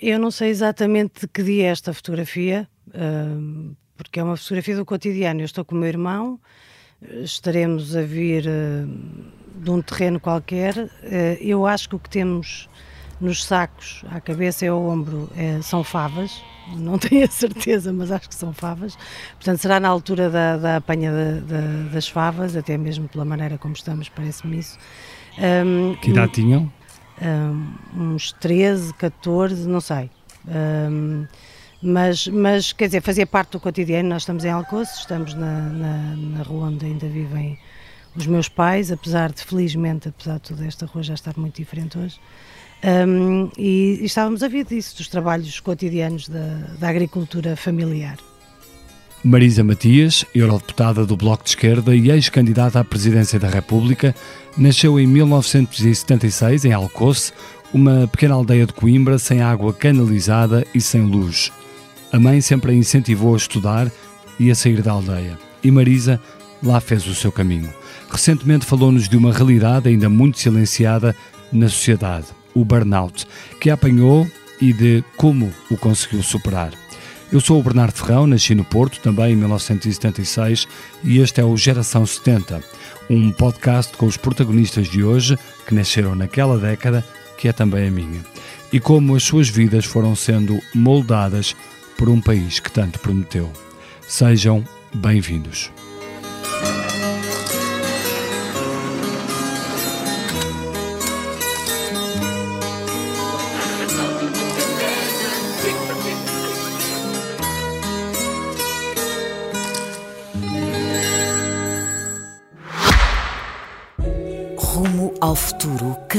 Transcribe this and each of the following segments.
Eu não sei exatamente de que dia é esta fotografia, uh, porque é uma fotografia do cotidiano. Eu estou com o meu irmão, estaremos a vir uh, de um terreno qualquer. Uh, eu acho que o que temos nos sacos, à cabeça e ao ombro, é, são favas. Não tenho a certeza, mas acho que são favas. Portanto, será na altura da, da apanha das favas, até mesmo pela maneira como estamos, parece-me isso. Um, que idade tinham? Uns 13, 14, não sei. Mas, mas, quer dizer, fazia parte do cotidiano. Nós estamos em Alcoce, estamos na, na, na, rua onde ainda vivem os meus pais, apesar de, felizmente, apesar de toda esta rua já estar muito diferente hoje. Um, e, e, estávamos a ver disso, dos trabalhos cotidianos da, da agricultura familiar. Marisa Matias, eurodeputada do Bloco de Esquerda e ex-candidata à presidência da República, nasceu em 1976 em Alcoce, uma pequena aldeia de Coimbra sem água canalizada e sem luz. A mãe sempre a incentivou a estudar e a sair da aldeia. E Marisa lá fez o seu caminho. Recentemente falou-nos de uma realidade ainda muito silenciada na sociedade, o burnout, que a apanhou e de como o conseguiu superar. Eu sou o Bernardo Ferrão, nasci no Porto, também em 1976, e este é o Geração 70, um podcast com os protagonistas de hoje que nasceram naquela década, que é também a minha, e como as suas vidas foram sendo moldadas por um país que tanto prometeu. Sejam bem-vindos.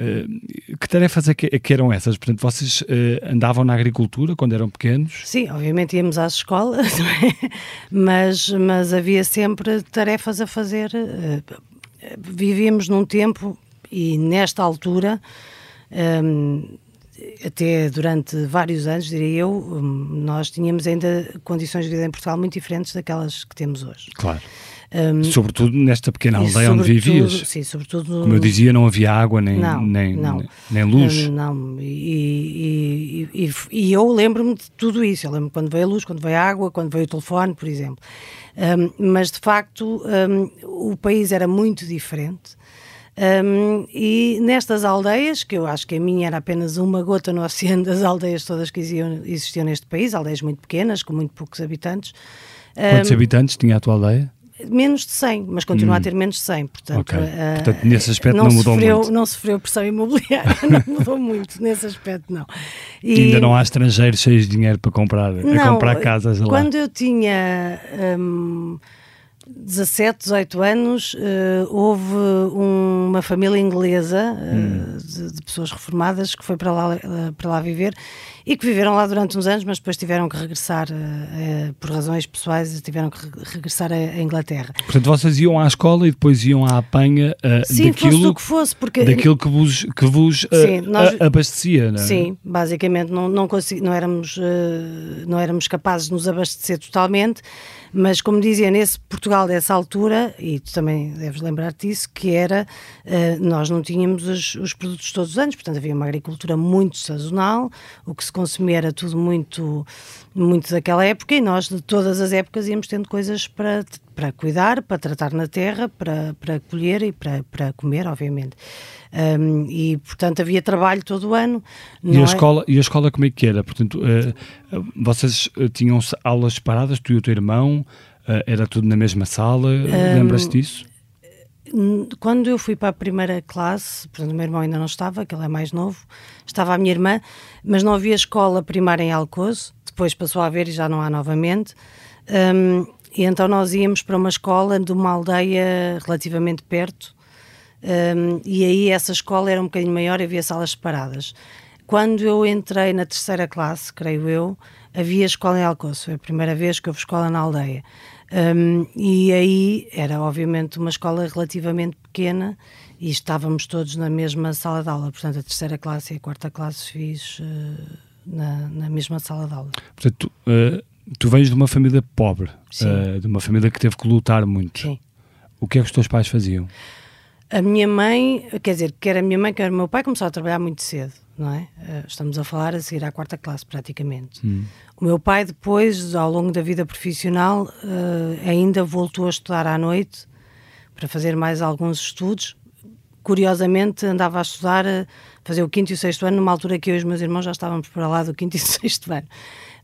Uh, que tarefas é que, é que, eram essas? Portanto, vocês uh, andavam na agricultura quando eram pequenos? Sim, obviamente íamos às escolas, é? mas, mas havia sempre tarefas a fazer. Uh, vivíamos num tempo e nesta altura, um, até durante vários anos, diria eu, um, nós tínhamos ainda condições de vida em Portugal muito diferentes daquelas que temos hoje. Claro. Um, sobretudo nesta pequena aldeia onde vivias. Sim, sobretudo. Como eu dizia, não havia água nem, não, nem, não. nem, luz. Um, não, e, e, e, e eu lembro-me de tudo isso. Eu lembro quando veio a luz, quando veio a água, quando veio o telefone, por exemplo. Um, mas de facto, o país era muito diferente. Um, e nestas aldeias, que eu acho que a minha era apenas uma gota no oceano das aldeias todas que existiam, neste país, aldeias muito pequenas, com muito poucos habitantes. Quantos um, habitantes tinha a tua aldeia? Menos de 100, mas continua hum. a ter menos de 100. Portanto, okay. uh, portanto nesse aspecto não, não mudou sofreu, muito. Não sofreu pressão imobiliária, não mudou muito nesse aspecto, não. E, ainda não há estrangeiros cheios de dinheiro para comprar, não, comprar casas lá. Quando eu tinha. Um, 17, 18 anos, uh, houve um, uma família inglesa uh, de, de, pessoas reformadas que foi para lá, uh, para lá viver e que viveram lá durante uns anos, mas depois tiveram que regressar por razões pessoais, tiveram que regressar à Inglaterra. Portanto, vocês iam à escola e depois iam à apanha Sim, daquilo, fosse o que fosse, porque daquilo que vos, que vos sim, nós, abastecia, não é? Sim, basicamente não, não, consegui, não, éramos, não éramos capazes de nos abastecer totalmente. Mas, como dizia, nesse Portugal dessa altura, e tu também deves lembrar-te disso, que era, uh, nós não tínhamos os, os, produtos todos os anos, portanto havia uma agricultura muito sazonal, o que se consumia era tudo muito, muito daquela época, e nós de todas as épocas íamos tendo coisas para, para cuidar, para tratar na terra, para, para colher e para, para comer, obviamente. Um, e, portanto, havia trabalho todo o ano. E a, é... escola, e a escola como é que era? Portanto, uh, vocês eh, tinham aulas separadas, tu e o teu irmão? Uh, era tudo na mesma sala? Um, Lembras-te disso? Quando eu fui para a primeira classe, portanto, o meu irmão ainda não estava, que ele é mais novo, estava a minha irmã, mas não havia escola primária em Alcozo, depois passou a haver e já não há novamente. Um, e então nós íamos para uma escola de uma aldeia relativamente perto, um, e aí essa escola era um bocadinho maior e havia salas separadas. quando eu entrei na terceira classe, creio eu, havia escola em Alcoço. Foi a primeira vez que houve escola na aldeia. Um, e aí era, obviamente, uma escola relativamente pequena e estávamos todos na mesma sala de aula. Portanto, a terceira classe e a quarta classe fiz uh, na, na, mesma sala de aula. Portanto, tu, uh, tu vens de uma família pobre, uh, de uma família que teve que lutar muito. Sim. O que é que os teus pais faziam? A minha mãe, quer dizer, quer a minha mãe, quer o meu pai, começaram a trabalhar muito cedo, não é? Estamos a falar a seguir à quarta classe, praticamente. Hum. Meu pai, depois, ao longo da vida profissional, ainda voltou a estudar à noite para fazer mais alguns estudos, curiosamente andava a estudar, a fazer o quinto e o sexto ano, numa altura que eu e os meus irmãos já estávamos para lá do quinto e sexto ano.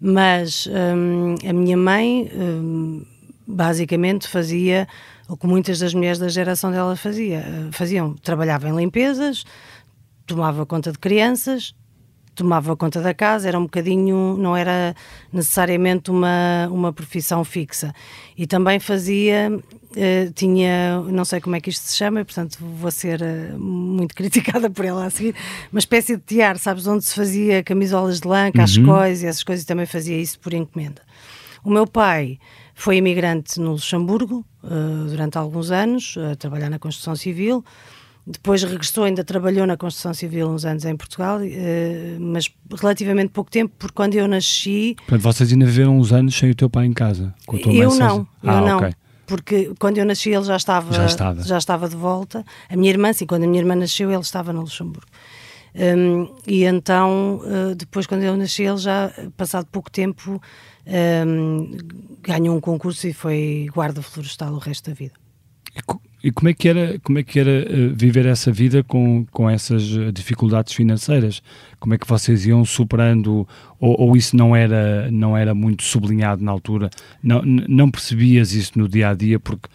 Mas hum, a minha mãe hum, basicamente fazia o que muitas das mulheres da geração dela fazia, faziam, trabalhava em limpezas, tomava conta de crianças, tomava conta da casa, era um bocadinho, não era necessariamente uma, uma profissão fixa. E também fazia, uh, tinha, não sei como é que isto se chama, portanto vou ser uh, muito criticada por ela a seguir, uma espécie de tiar, sabes, onde se fazia camisolas de lã, uhum. cascóis e essas coisas, e também fazia isso por encomenda. O meu pai foi imigrante no Luxemburgo uh, durante alguns anos, a trabalhar na construção civil, depois regressou, ainda trabalhou na construção civil uns anos em Portugal, eh, mas relativamente pouco tempo, porque quando eu nasci. Portanto, vocês ainda viveram uns anos sem o teu pai em casa? Com a tua eu mãe não, eu ah, não. Okay. Porque quando eu nasci ele já estava, já estava. já estava de volta. A minha irmã, sim, quando a minha irmã nasceu, ele estava no Luxemburgo. Um, e então, uh, depois, quando eu nasci, ele já, passado pouco tempo, um, ganhou um concurso e foi guarda florestal o resto da vida. E como é que era, como é que era uh, viver essa vida com, com essas eh, dificuldades financeiras? Como é que vocês iam superando ou, ou isso não era não era muito sublinhado na altura? Não não percebias isso no dia a dia porque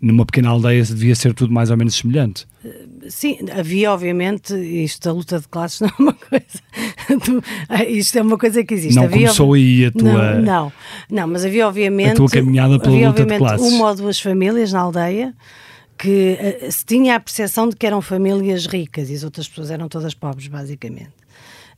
numa pequena aldeia devia ser tudo mais ou menos semelhante. Eh, sim, havia obviamente, isto da luta de classes não é uma coisa, isto é uma coisa que existe. Não havia, começou aí a tua... Não, não, não, mas havia obviamente... A tua caminhada pela luta de classes. uma ou duas famílias na aldeia que uh, se tinha a percepção de que eram famílias ricas e as outras pessoas eram todas pobres, basicamente.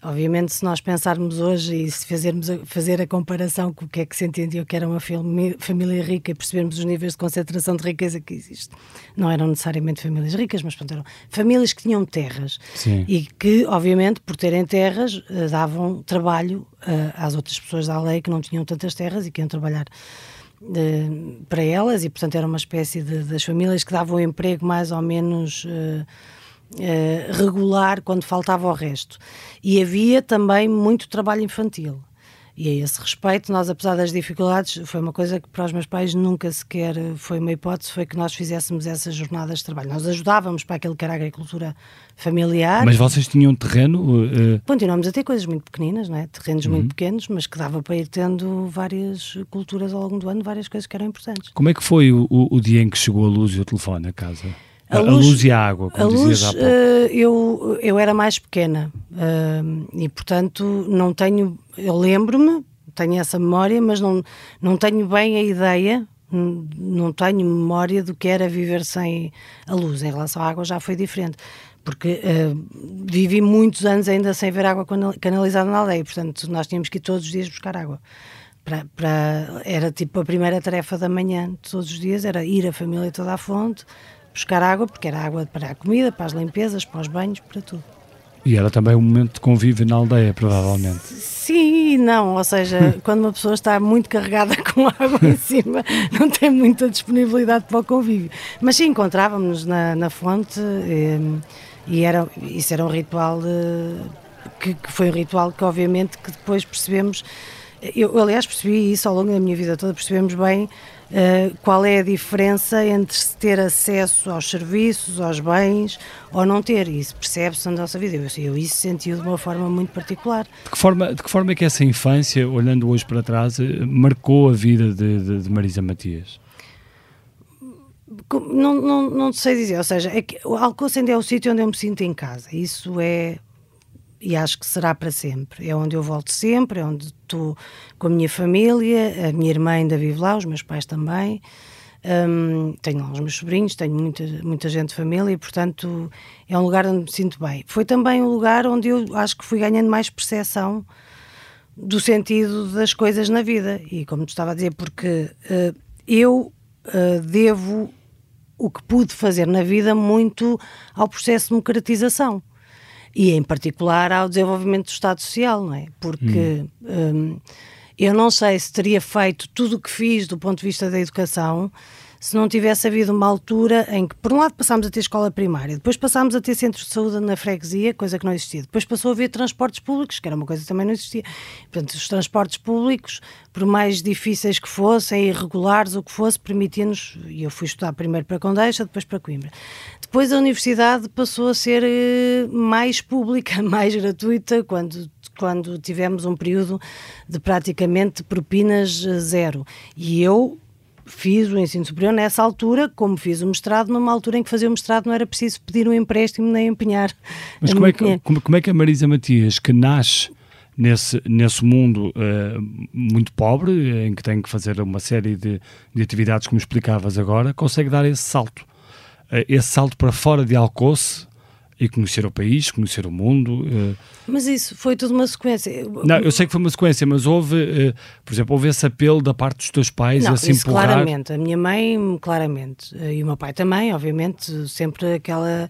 Obviamente, se nós pensarmos hoje e se fazermos a, fazer a comparação com o que é que se entendia que era uma família rica e percebermos os níveis de concentração de riqueza que existe, não eram necessariamente famílias ricas, mas portanto, eram famílias que tinham terras Sim. e que, obviamente, por terem terras, uh, davam trabalho uh, às outras pessoas da lei que não tinham tantas terras e que iam trabalhar para elas e, portanto, era uma espécie de, das famílias que davam emprego mais ou menos uh, regular quando faltava o resto. E havia também muito trabalho infantil. E a esse respeito, nós, apesar das dificuldades, foi uma coisa que para os meus pais nunca sequer foi uma hipótese, foi que nós fizéssemos essas jornadas de trabalho. Nós ajudávamos para aquilo que era a agricultura familiar. Mas vocês tinham terreno? Uh... Continuamos a ter coisas muito pequeninas, não é? terrenos uhum. muito pequenos, mas que dava para ir tendo várias culturas ao longo do ano, várias coisas que eram importantes. Como é que foi o, o dia em que chegou a luz e o telefone a casa? A, a, luz, e a água, como a luz, há pouco. Uh, eu, eu era mais pequena uh, e, portanto, não tenho. Eu lembro-me, tenho essa memória, mas não, não tenho bem a ideia, não tenho memória do que era viver sem a luz. Em relação à água já foi diferente, porque uh, vivi muitos anos ainda sem ver água canalizada na aldeia, portanto, nós tínhamos que ir todos os dias buscar água. Para, para, era tipo a primeira tarefa da manhã, todos os dias, era ir a família toda à fonte, buscar água, porque era água para a comida, para as limpezas, para os banhos, para tudo. E era também um momento de convívio na aldeia, provavelmente. Sim não, ou seja, quando uma pessoa está muito carregada com água em cima, não tem muita disponibilidade para o convívio. Mas sim, encontrávamos-nos na, na fonte e, eh, e, era, isso era um ritual de, que, que, foi um ritual que obviamente que depois percebemos, eu aliás percebi isso ao longo da minha vida toda, percebemos bem Uh, qual é a diferença entre se ter acesso aos serviços, aos bens ou não ter. Isso percebe-se na nossa vida. Eu, eu isso senti de uma forma muito particular. De que forma, de que forma é que essa infância, olhando hoje para trás, eh, marcou a vida de, de, de Marisa Matias? Não, não, não sei dizer, ou seja, é que o Alcoce ainda é o sítio onde eu me sinto em casa. Isso é e acho que será para sempre. É onde eu volto sempre, é onde estou com a minha família, a minha irmã ainda vive lá, os meus pais também. Um, tenho lá os meus sobrinhos, tenho muita, muita gente de família e, portanto, é um lugar onde me sinto bem. Foi também um lugar onde eu acho que fui ganhando mais percepção do sentido das coisas na vida. E como tu estava a dizer, porque uh, eu uh, devo o que pude fazer na vida muito ao processo de democratização e em particular ao desenvolvimento do Estado Social, não é? Porque hum. um, eu não sei se teria feito tudo o que fiz do ponto de vista da educação se não tivesse havido uma altura em que, por um lado, passámos a ter escola primária, depois passámos a ter centros de saúde na freguesia, coisa que não existia, depois passou a haver transportes públicos, que era uma coisa que também não existia. Portanto, os transportes públicos, por mais difíceis que fossem, irregulares, o que fosse, permitia-nos, e eu fui estudar primeiro para Condeixa, depois para Coimbra. Depois a universidade passou a ser eh, mais pública, mais gratuita, quando quando tivemos um período de praticamente propinas eh, zero. E eu fiz o ensino superior nessa altura, como fiz o mestrado, numa altura em que fazer o mestrado não era preciso pedir um empréstimo nem empenhar. Mas como é, que, como, como é que a Marisa Matias, que nasce nesse, nesse mundo uh, muito pobre, em que tem que fazer uma série de, de atividades, como explicavas agora, consegue dar esse salto? Uh, esse salto para fora de Alcoce e conhecer o país, conhecer o mundo. Uh... Mas isso foi tudo uma sequência. Não, eu sei que foi uma sequência, mas houve, uh, por exemplo, houve esse apelo da parte dos teus pais não, a se isso empurrar? claramente. A minha mãe, claramente. E o meu pai também, obviamente, sempre aquela...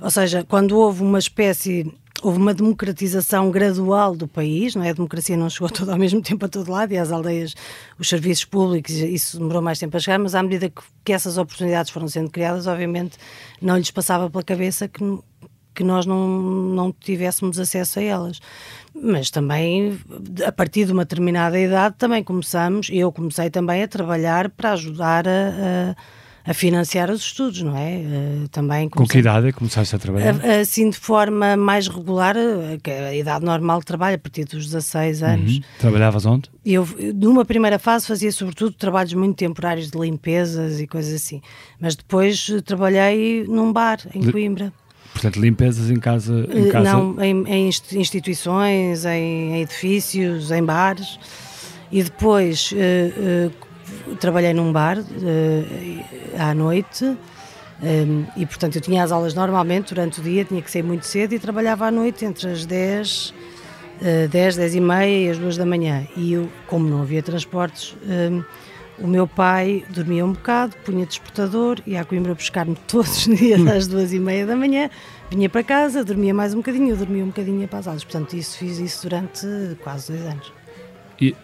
Ou seja, quando houve uma espécie houve uma democratização gradual do país, não é? A democracia não chegou todo ao mesmo tempo a todo lado e as aldeias, os serviços públicos, isso demorou mais tempo a chegar, mas à medida que, que essas oportunidades foram sendo criadas, obviamente não lhes passava pela cabeça que, que nós não, não tivéssemos acesso a elas. Mas também, a partir de uma determinada idade, também começamos, eu comecei também a trabalhar para ajudar a, a a financiar os estudos, não é? Uh, também Com que idade é começaste a trabalhar? Assim, de forma mais regular, eh, que a idade normal de trabalho, a partir dos 16 anos. Uhum. Trabalhavas onde? Eu, numa primeira fase, fazia sobretudo trabalhos muito temporários de limpezas e coisas assim. Mas depois eh, trabalhei num bar em Coimbra. Portanto, limpezas em casa? Em casa... Não, em, em instituições, em, em, edifícios, em bares. E depois... Uh, uh, trabalhei num bar uh, à noite um, ehm, e, portanto, eu tinha as aulas normalmente durante o dia, tinha que sair muito cedo e trabalhava à noite entre as 10, uh, 10, 10 e meia e as 2 da manhã. E eu, como não havia transportes, um, ehm, o meu pai dormia um bocado, punha despertador, ia a Coimbra buscar-me todos os dias às duas e meia da manhã, vinha para casa, dormia mais um bocadinho, eu dormia um bocadinho para as aulas. Portanto, isso, fiz isso durante quase dois anos. E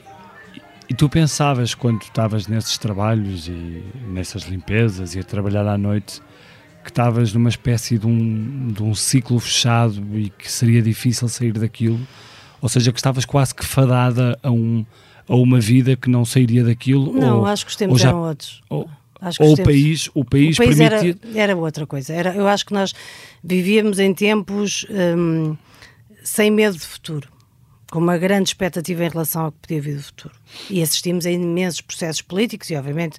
e tu pensavas, quando estavas nesses trabalhos e nessas limpezas e a trabalhar à noite, que estavas numa espécie de um, de um ciclo fechado e que seria difícil sair daquilo? Ou seja, que estavas quase que fadada a, um, a uma vida que não sairia daquilo? Não, ou, acho que os tempos já, eram outros. Ou, ou o, país, o país, o país permitia... era, era outra coisa. Era, eu acho que nós vivíamos em tempos hum, sem medo de futuro com uma grande expectativa em relação ao que podia vir do futuro. E assistimos a imensos processos políticos e, obviamente,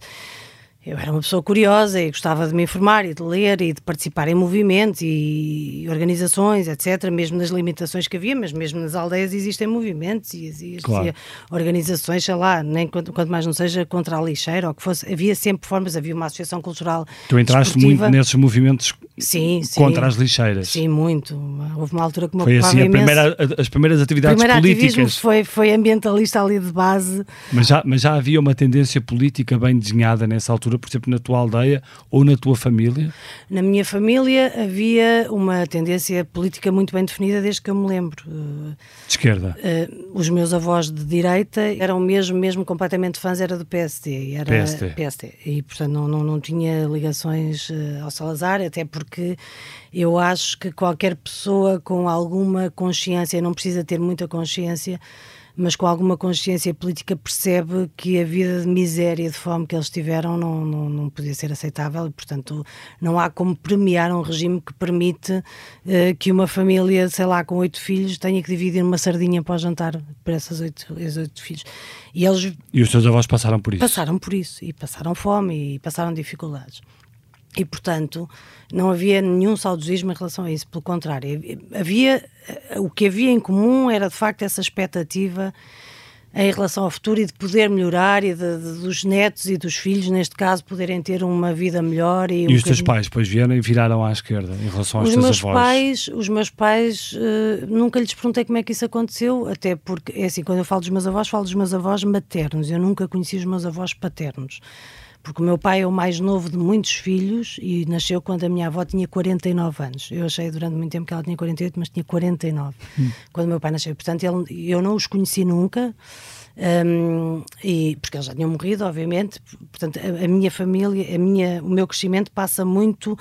eu era uma pessoa curiosa e gostava de me informar e de ler e de participar em movimentos e organizações, etc. Mesmo nas limitações que havia, mas mesmo nas aldeias existem movimentos e existem claro. organizações, sei lá, nem quanto, quanto, mais não seja contra a lixeira ou que fosse. Havia sempre formas, havia uma associação cultural. Tu entraste esportiva. muito nesses movimentos sim, contra sim. as lixeiras. Sim, muito. Houve uma altura que me Foi assim primeira, as primeiras atividades Primeiro políticas. Foi, foi ambientalista ali de base. Mas já, mas já havia uma tendência política bem desenhada nessa altura por exemplo, na tua aldeia ou na tua família? Na minha família havia uma tendência política muito bem definida desde que eu me lembro. De esquerda? Uh, os meus avós de direita eram mesmo, mesmo completamente fãs, era do PSD. Era PSD. PSD. E, portanto, não, não, não tinha ligações uh, ao Salazar, até porque eu acho que qualquer pessoa com alguma consciência, não precisa ter muita consciência, mas com alguma consciência política percebe que a vida de miséria e de fome que eles tiveram não, não, não podia ser aceitável e, portanto, não há como premiar um regime que permite uh, que uma família, sei lá, com oito filhos tenha que dividir uma sardinha para o jantar para essas oito, esses oito filhos. E, eles, e os seus avós passaram por isso? Passaram por isso, e passaram fome e passaram dificuldades. E, portanto, não havia nenhum saudosismo em relação a isso, pelo contrário, havia, o que havia em comum era de facto essa expectativa em relação ao futuro e de poder melhorar e de, de, dos netos e dos filhos, neste caso, poderem ter uma vida melhor. E, e um os teus pais depois vieram e viraram à esquerda em relação aos os teus meus avós? Pais, os meus pais, uh, nunca lhes perguntei como é que isso aconteceu, até porque, é assim, quando eu falo dos meus avós, falo dos meus avós maternos. Eu nunca conheci os meus avós paternos porque o meu pai é o mais novo de muitos filhos e nasceu quando a minha avó tinha 49 anos. Eu achei durante muito tempo que ela tinha 48, mas tinha 49 hum. quando o meu pai nasceu. Portanto, ele, eu não os conheci nunca. Um, e, porque eles já tinham morrido, obviamente. Portanto, a, a, minha família, a minha, o meu crescimento passa muito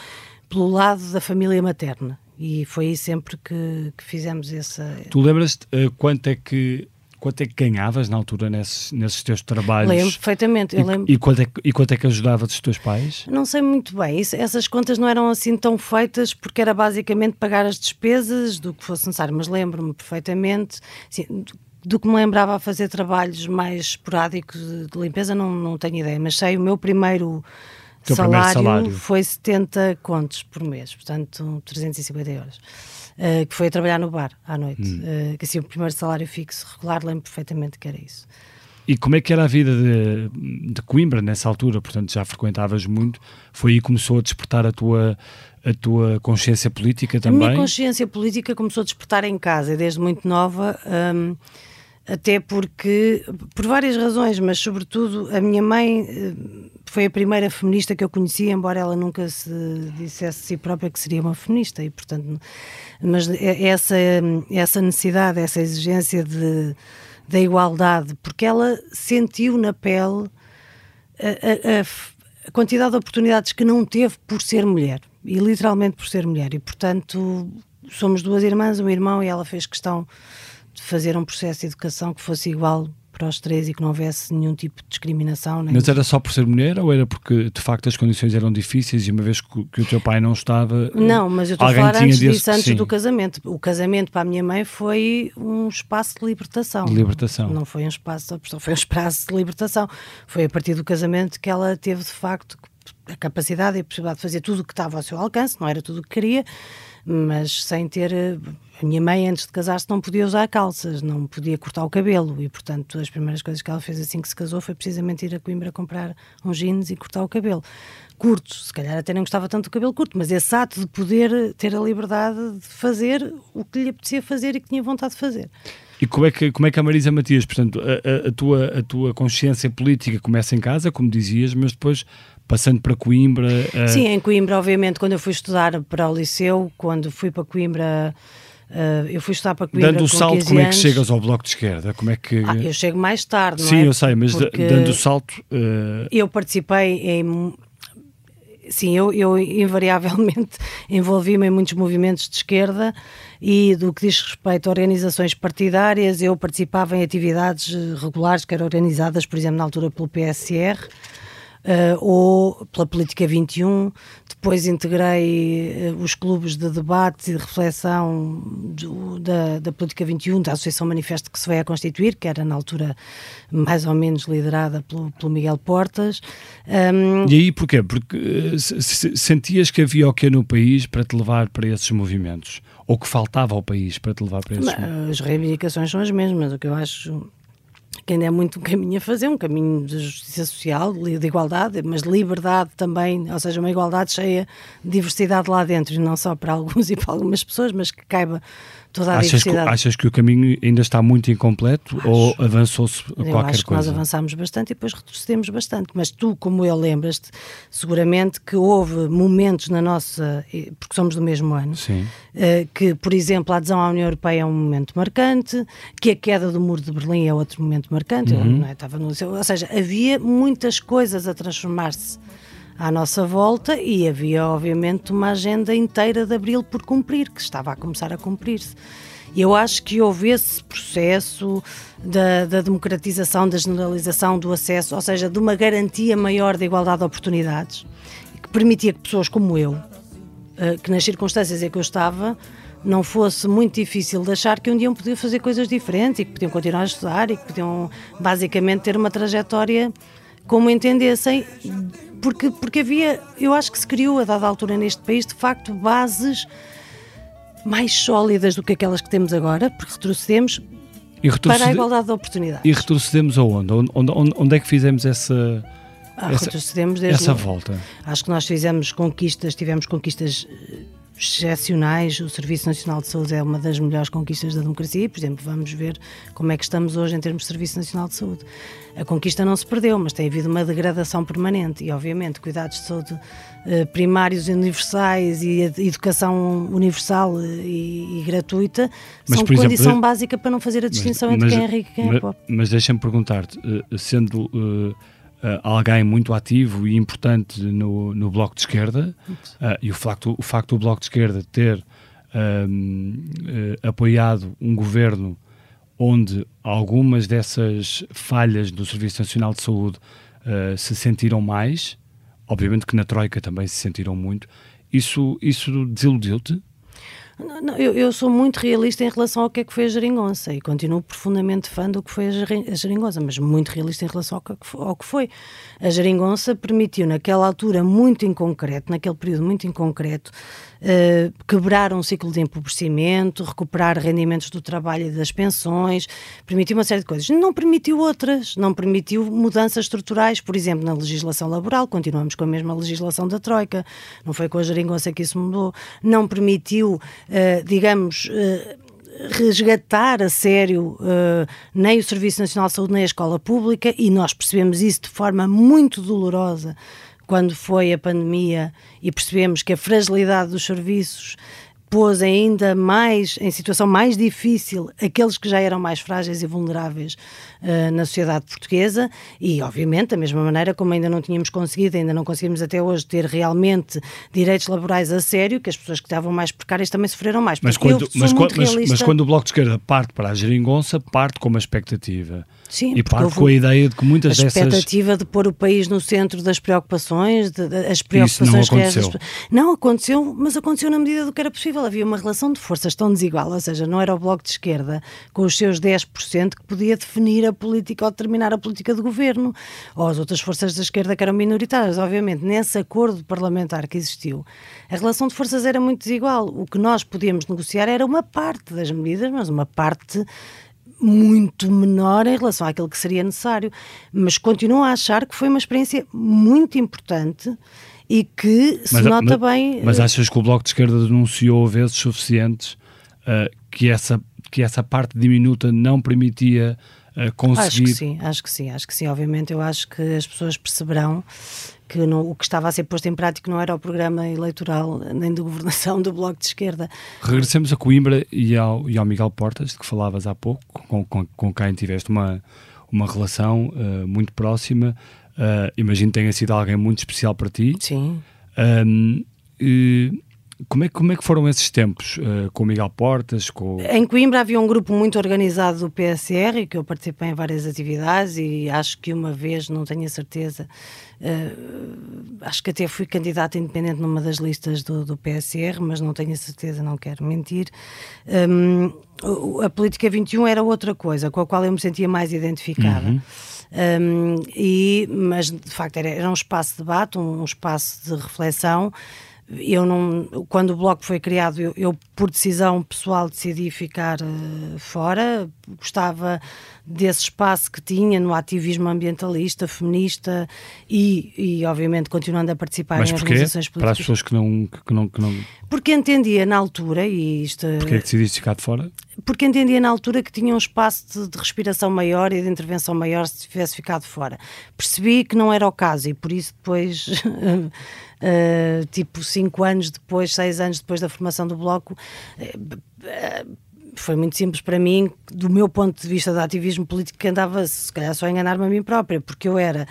pelo lado da família materna. E foi aí sempre que, que fizemos essa. Tu lembras-te uh, quanto é que quanto é que ganhavas na altura nesses, nesses teus trabalhos? Lembro perfeitamente. E, lembro. e, quanto é, e quanto é que ajudavas os teus pais? Não sei muito bem. Isso, essas contas não eram assim tão feitas porque era basicamente pagar as despesas do que fosse necessário, mas lembro-me perfeitamente. Assim, do que me lembrava a fazer trabalhos mais esporádicos de limpeza, não, não tenho ideia, mas sei o meu primeiro salário, primeiro salário, foi 70 contos por mês, portanto 350 euros. Uh, que foi a trabalhar no bar à noite. Hum. Uh, que assim, o primeiro salário fixo regular, lembro perfeitamente que era isso. E como é que era a vida de, de Coimbra nessa altura? Portanto, já frequentavas muito. Foi aí que começou a despertar a tua, a tua consciência política também? A minha consciência política começou a despertar em casa, desde muito nova. Um, até porque, por várias razões, mas sobretudo a minha mãe eh, foi a primeira feminista que eu conheci, embora ela nunca se dissesse a si própria que seria uma feminista, e portanto, mas essa, essa necessidade, essa exigência de, da igualdade, porque ela sentiu na pele a, a, a quantidade de oportunidades que não teve por ser mulher, e literalmente por ser mulher, e portanto somos duas irmãs, um irmão, e ela fez questão de fazer um processo de educação que fosse igual para os três e que não houvesse nenhum tipo de discriminação. Mas era só por ser mulher ou era porque de facto as condições eram difíceis e uma vez que, que o teu pai não estava. Não, mas eu estou a falar antes disso, antes do casamento. O casamento para a minha mãe foi um espaço de libertação. De libertação. Não, não foi um espaço de opressão, foi um espaço de libertação. Foi a partir do casamento que ela teve de facto a capacidade e a possibilidade de fazer tudo o que estava ao seu alcance, não era tudo o que queria, mas sem ter a minha mãe, antes de casar-se, não podia usar calças, não podia cortar o cabelo e, portanto, as primeiras coisas que ela fez assim que se casou foi precisamente ir a Coimbra comprar uns jeans e cortar o cabelo. Curto, se calhar até não gostava tanto do cabelo curto, mas esse ato de poder ter a liberdade de fazer o que lhe apetecia fazer e que tinha vontade de fazer. E como é que, como é que a Marisa Matias, portanto, a, a, a, tua, a tua consciência política começa em casa, como dizias, mas depois passando para Coimbra? Uh... Sim, em Coimbra, obviamente, quando eu fui estudar para o liceu, quando fui para Coimbra Uh, eu fui estudar para Coimbra Dando o salto, como é que chegas ao Bloco de Esquerda? Como é que... Ah, eu chego mais tarde, Sim, é? eu sei, mas Porque dando o salto... Uh... Eu participei em... Sim, eu, eu invariavelmente envolvi-me em muitos movimentos de esquerda e do que diz respeito a organizações partidárias, eu participava em atividades regulares que eram organizadas, por exemplo, na altura pelo PSR, uh, ou pela Política 21. Depois integrei uh, os clubes de debate e de reflexão do, da, da Política 21, da Associação Manifesto que se veio a constituir, que era na altura mais ou menos liderada pelo, pelo Miguel Portas. Um, e aí porquê? Porque uh, sentias que havia o que no país para te levar para esses movimentos? Ou que faltava ao país para te levar para esses movimentos? As reivindicações são as mesmas. O que eu acho que ainda é muito um caminho a fazer, um caminho de justiça social, de igualdade, mas de liberdade também, ou seja, uma igualdade cheia de diversidade lá dentro, e não só para alguns e para algumas pessoas, mas que caiba toda a achas diversidade. Que, achas que o caminho ainda está muito incompleto acho, ou avançou-se qualquer coisa? Acho que nós avançámos bastante e depois retrocedemos bastante, mas tu, como eu, lembras-te seguramente que houve momentos na nossa, porque somos do mesmo ano. Eh, que, por exemplo, a adesão à União Europeia é um momento marcante, que a queda do muro de Berlim é outro momento marcante, uhum. eu, é? estava no, ou seja, havia muitas coisas a transformar-se à nossa volta e havia, obviamente, uma agenda inteira de abril por cumprir, que estava a começar a cumprir-se. Eu acho que houve esse processo da, da, democratização, da generalização do acesso, ou seja, de uma garantia maior de igualdade de oportunidades, que permitia que pessoas como eu, eh, que nas circunstâncias em que eu estava, não fosse muito difícil de achar que um dia podiam fazer coisas diferentes e que podiam continuar a estudar e que podiam basicamente ter uma trajetória como entendessem, porque, porque havia, eu acho que se criou a dada altura neste país, de facto, bases mais sólidas do que aquelas que temos agora, porque retrocedemos para a igualdade de oportunidades. E retrocedemos aonde? Onde, onde, onde é que fizemos essa, ah, essa, retrocedemos desde essa volta? Acho que nós fizemos conquistas, tivemos conquistas eh, excepcionais. O Serviço Nacional de Saúde é uma das melhores conquistas da democracia. Por exemplo, vamos ver como é que estamos hoje em termos de Serviço Nacional de Saúde. A conquista não se perdeu, mas tem havido uma degradação permanente e, obviamente, cuidados de saúde eh, primários universais e educação universal eh, e, e gratuita mas, são condição exemplo, básica para não fazer a distinção mas, entre quem é rico e quem é pobre. Mas deixa-me perguntar-te, eh, sendo uh, alguém muito ativo e importante no, no Bloco de Esquerda, uh, e o facto, o facto do Bloco de Esquerda ter apoiado um governo onde algumas dessas falhas do Serviço Nacional de Saúde uh, se sentiram mais, obviamente que na Troika também se sentiram muito, isso, isso desiludiu-te? Não, não, eu, eu, sou muito realista em relação ao que é que foi a geringonça e continuo profundamente fã do que foi a geringonça, mas muito realista em relação ao que foi. A geringonça permitiu, naquela altura muito em concreto, naquele período muito em concreto, uh, quebrar um ciclo de empobrecimento, recuperar rendimentos do trabalho e das pensões, permitiu uma série de coisas. Não permitiu outras, não permitiu mudanças estruturais, por exemplo, na legislação laboral, continuamos com a mesma legislação da Troika, não foi com a geringonça que isso mudou, não permitiu, uh, digamos, uh, resgatar a sério uh, nem o Serviço Nacional de Saúde nem a escola pública e nós percebemos isso de forma muito dolorosa quando foi a pandemia e percebemos que a fragilidade dos serviços pôs ainda mais, em situação mais difícil, aqueles que já eram mais frágeis e vulneráveis uh, na sociedade portuguesa e, obviamente, da mesma maneira como ainda não tínhamos conseguido, ainda não conseguimos até hoje ter realmente direitos laborais a sério, que as pessoas que estavam mais precárias também sofreram mais. Mas quando, mas, mas, mas, quando o Bloco de Esquerda parte para a geringonça, parte com uma expectativa Sim, e parte com a ideia de que muitas a dessas... A expectativa de pôr o país no centro das preocupações, de, de, as preocupações Isso não aconteceu. reais. Não aconteceu, mas aconteceu na medida do que era possível. Havia uma relação de forças tão desigual, ou seja, não era o Bloco de Esquerda com os seus 10% que podia definir a política ou determinar a política de governo, ou as outras forças da esquerda que eram minoritárias. Obviamente, nesse acordo parlamentar que existiu, a relação de forças era muito desigual. O que nós podíamos negociar era uma parte das medidas, mas uma parte muito menor em relação àquilo que seria necessário, mas continuo a achar que foi uma experiência muito importante e que se mas, nota mas, bem. Mas eh, achas que o Bloco de Esquerda denunciou vezes suficientes uh, que, essa, que essa parte diminuta não permitia uh, conseguir? Acho que sim, acho que sim, acho que sim. Obviamente, eu acho que as pessoas perceberão que não, o que estava a ser posto em prática não era o programa eleitoral nem de governação do Bloco de Esquerda. Regressemos a Coimbra e ao, e ao Miguel Portas, de que falavas há pouco, com, com, com quem tiveste uma, uma relação uh, muito próxima. Uh, imagino que tenha sido alguém muito especial para ti. Sim. Um, e, como é, como é que foram esses tempos uh, com o Miguel Portas? Com... Em Coimbra havia um grupo muito organizado do PSR que eu participei em várias atividades e acho que uma vez, não tenho a certeza, uh, acho que até fui candidata independente numa das listas do, do PSR, mas não tenho a certeza, não quero mentir. Um, a Política 21 era outra coisa, com a qual eu me sentia mais identificada. Uhum. Um, e, mas de facto era, era um espaço de debate, um, um espaço de reflexão eu não, quando o bloco foi criado, eu, eu por decisão pessoal decidi ficar uh, fora. Gostava desse espaço que tinha no ativismo ambientalista, feminista e, e obviamente, continuando a participar Mas em porquê? organizações políticas. Para as pessoas que não, que não, que não... Porque entendia na altura, e isto... Porquê é que decidiste ficar de fora? Porque entendia na altura que tinha um espaço de, de respiração maior e de intervenção maior se tivesse ficado fora. Percebi que não era o caso e por isso depois... Uh, tipo cinco anos depois, seis anos depois da formação do Bloco, uh, foi muito simples para mim, do meu ponto de vista de ativismo político, que andava, se calhar, só a enganar-me a mim própria, porque eu era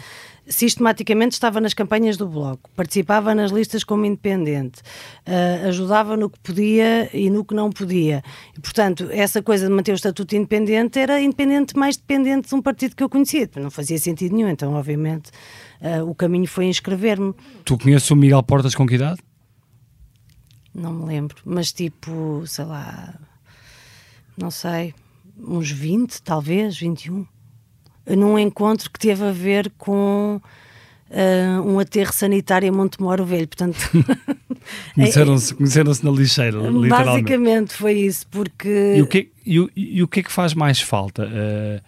sistematicamente estava nas campanhas do Bloco, participava nas listas como independente, uh, ajudava no que podia e no que não podia. E, portanto, essa coisa de manter o estatuto independente era independente mais dependente de um partido que eu conhecia. Não fazia sentido nenhum, então, obviamente, uh, o caminho foi inscrever-me. Tu conheces o Miguel Portas com que idade? Não me lembro, mas tipo, sei lá não sei, uns 20, talvez, 21, num encontro que teve a ver com uh, um aterro sanitário em Montemoro Velho, portanto... conheceram-se, conheceram-se na lixeira, literalmente. Basicamente foi isso, porque... E o que, e, o, e o que é que faz mais falta uh,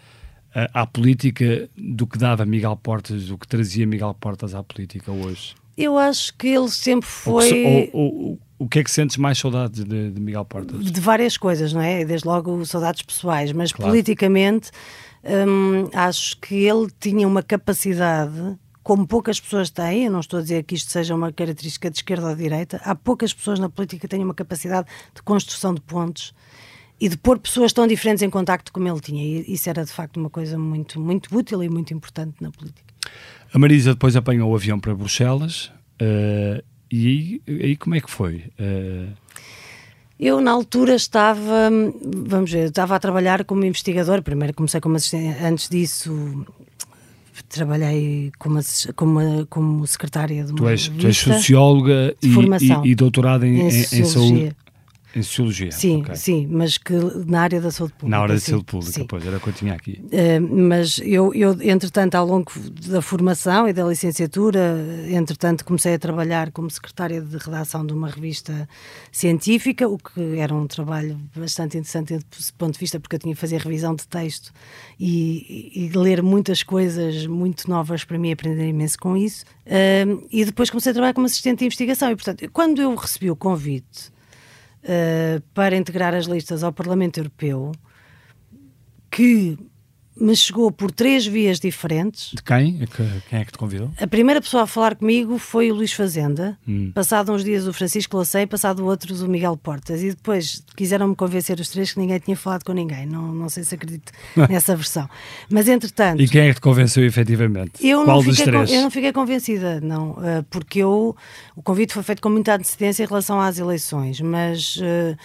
à política do que dava Miguel Portas, do que trazia Miguel Portas à política hoje? Eu acho que ele sempre foi... Ou, ou, ou, o que é que sentes mais saudades de, de, Miguel Portas? De várias coisas, não é? Desde logo saudades pessoais, mas claro. politicamente hum, acho que ele tinha uma capacidade como poucas pessoas têm, eu não estou a dizer que isto seja uma característica de esquerda ou de direita, há poucas pessoas na política que têm uma capacidade de construção de pontos e de pôr pessoas tão diferentes em contacto como ele tinha. E isso era de facto uma coisa muito, muito útil e muito importante na política. A Marisa depois apanhou o avião para Bruxelas uh, e aí, aí, como é que foi? Uh... Eu, na altura, estava, vamos ver, estava a trabalhar como investigador. Primeiro comecei como assistente, antes disso, trabalhei como, como, como secretária de uma tu és, tu és socióloga e, e, e, doutorada em, em, em, saúde. Em Sociologia. Sim, okay. sim, mas que na área da saúde pública. Na área da saúde pública, sim. pois, era o que eu tinha aqui. Uh, mas eu, eu, entretanto, ao longo da formação e da licenciatura, entretanto, comecei a trabalhar como secretária de redação de uma revista científica, o que era um trabalho bastante interessante desse ponto de vista, porque eu tinha que fazer revisão de texto e, e ler muitas coisas muito novas para mim, aprender imenso com isso. Uh, e depois comecei a trabalhar como assistente de investigação. E, portanto, quando eu recebi o convite uh, para integrar as listas ao Parlamento Europeu, que me chegou por três vias diferentes. De quem? Quem é que te convidou? A primeira pessoa a falar comigo foi o Luís Fazenda. Hum. Passado uns dias o Francisco Lacei, passado outros o Miguel Portas. E depois quiseram-me convencer os três que ninguém tinha falado com ninguém. Não, não sei se acredito nessa versão. Mas entretanto. E quem é que te convenceu efetivamente? Eu Qual não dos fiquei, três? Eu não fiquei convencida, não. Eh, porque eu, o convite foi feito com muita antecedência em relação às eleições. Mas uh,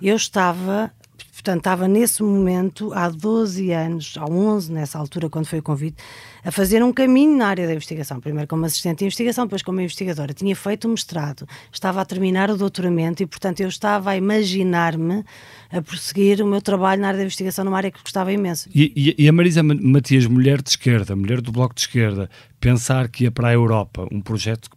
eu estava Portanto, estava nesse momento, há 12 anos, há 11 nessa altura, quando foi o convite, a fazer um caminho na área da investigação. Primeiro como assistente de investigação, depois como investigadora. Tinha feito o mestrado, estava a terminar o doutoramento e, portanto, eu estava a imaginar-me a prosseguir o meu trabalho na área da investigação, numa área que gostava imenso. E, e, e a Marisa Matias, mulher de esquerda, mulher do Bloco de Esquerda, pensar que ia para a Europa um projeto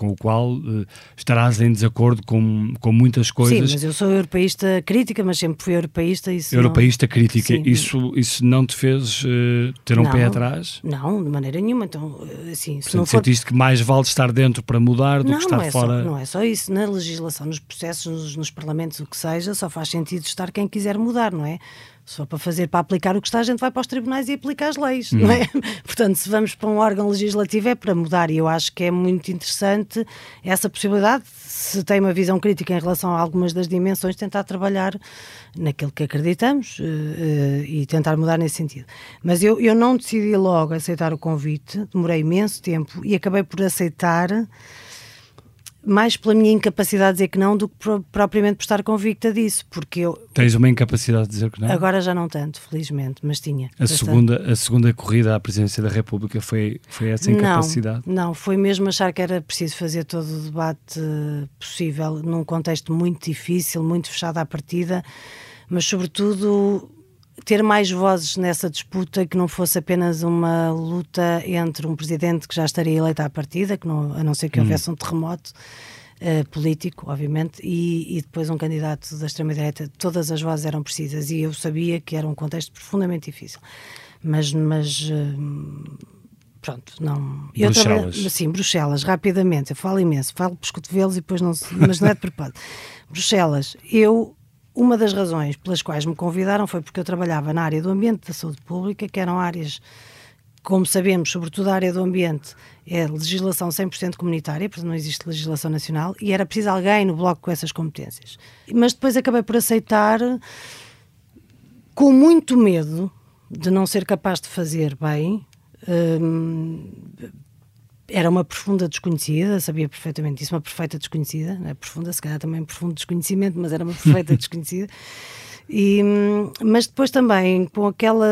com o qual uh, estarás em desacordo com, com muitas coisas. Sim, mas eu sou europeísta crítica, mas sempre fui europeísta. Isso europeísta não... crítica, Sim. isso, isso não te fez uh, ter um não, pé atrás? Não, de maneira nenhuma. Então, assim, se Portanto, não for... sentiste que mais vale estar dentro para mudar do não, que estar não é fora? Só, não é só isso. Na legislação, nos processos, nos, nos parlamentos, o que seja, só faz sentido estar quem quiser mudar, não é? Só para fazer, para aplicar o que está, a gente vai para os tribunais e aplica as leis, não é? Uhum. Portanto, se vamos para um órgão legislativo é para mudar e eu acho que é muito interessante essa possibilidade, se tem uma visão crítica em relação a algumas das dimensões, tentar trabalhar naquilo que acreditamos uh, uh, e tentar mudar nesse sentido. Mas eu, eu não decidi logo aceitar o convite, demorei imenso tempo e acabei por aceitar mais pela minha incapacidade de dizer que não do que propriamente por estar convicta disso, porque eu... Tens uma incapacidade de dizer que não? Agora já não tanto, felizmente, mas tinha. A, segunda, a segunda corrida à presidência da República foi, foi essa incapacidade? Não, não, foi mesmo achar que era preciso fazer todo o debate possível num contexto muito difícil, muito fechado à partida, mas sobretudo ter mais vozes nessa disputa que não fosse apenas uma luta entre um presidente que já estaria eleito à partida, que não, a não ser que hum. houvesse um terremoto uh, político, obviamente, e, e, depois um candidato da extrema-direita. Todas as vozes eram precisas e eu sabia que era um contexto profundamente difícil. Mas. mas uh, pronto, não. Bruxelas. Eu sim, Bruxelas, rapidamente. Eu falo imenso, falo pelos cotovelos e depois não. Mas não é de propósito. Bruxelas, eu uma das razões pelas quais me convidaram foi porque eu trabalhava na área do ambiente da saúde pública, que eram áreas, como sabemos, sobretudo a área do ambiente, é legislação 100% comunitária, portanto não existe legislação nacional, e era preciso alguém no bloco com essas competências. Mas depois acabei por aceitar, com muito medo de não ser capaz de fazer bem. Hum, era uma profunda desconhecida, sabia perfeitamente disso, uma perfeita desconhecida, não é profunda, se calhar também profundo desconhecimento, mas era uma perfeita desconhecida. E, mas depois também com aquela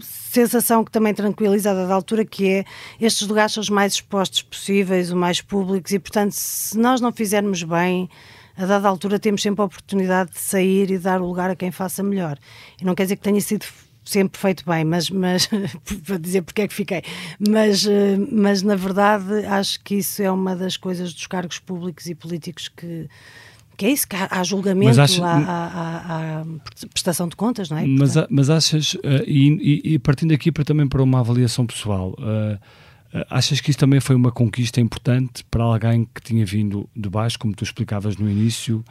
sensação que também tranquiliza a dada altura que é estes lugares são os mais expostos possíveis, os mais públicos e portanto se nós não fizermos bem a dada altura temos sempre a oportunidade de sair e dar o lugar a quem faça melhor. E não quer dizer que tenha sido sempre feito bem, mas, mas para dizer porque é que fiquei, mas, eh, mas na verdade acho que isso é uma das coisas dos cargos públicos e políticos que que é isso, que há, julgamento, acha, há, há, há, prestação de contas, não é? Mas, mas achas, uh, e, e, partindo aqui para, também para uma avaliação pessoal, uh, achas que isso também foi uma conquista importante para alguém que tinha vindo de baixo, como tu explicavas no início,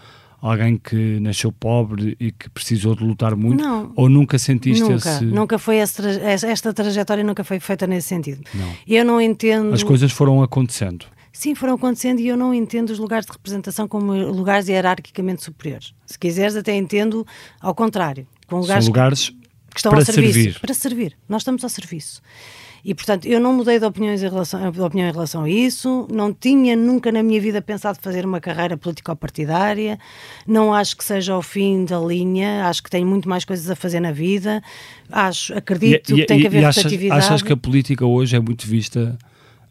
alguém que nasceu pobre e que precisou de lutar muito? Não. Ou nunca sentiste nunca, esse... Nunca foi essa, esta trajetória nunca foi feita nesse sentido. Não. Eu não entendo... As coisas foram acontecendo. Sim, foram acontecendo e eu não entendo os lugares de representação como lugares hierarquicamente superiores. Se quiseres, até entendo ao contrário. Com lugares São lugares que, que estão para serviço. Servir. Para servir. Nós estamos ao serviço. E, portanto, eu não mudei de, opiniões em relação, de opinião em relação a isso, não tinha nunca na minha vida pensado fazer uma carreira político-partidária, não acho que seja o fim da linha, acho que tenho muito mais coisas a fazer na vida, acho, acredito e, que tem que haver e rotatividade. Achas, achas que a política hoje é muito vista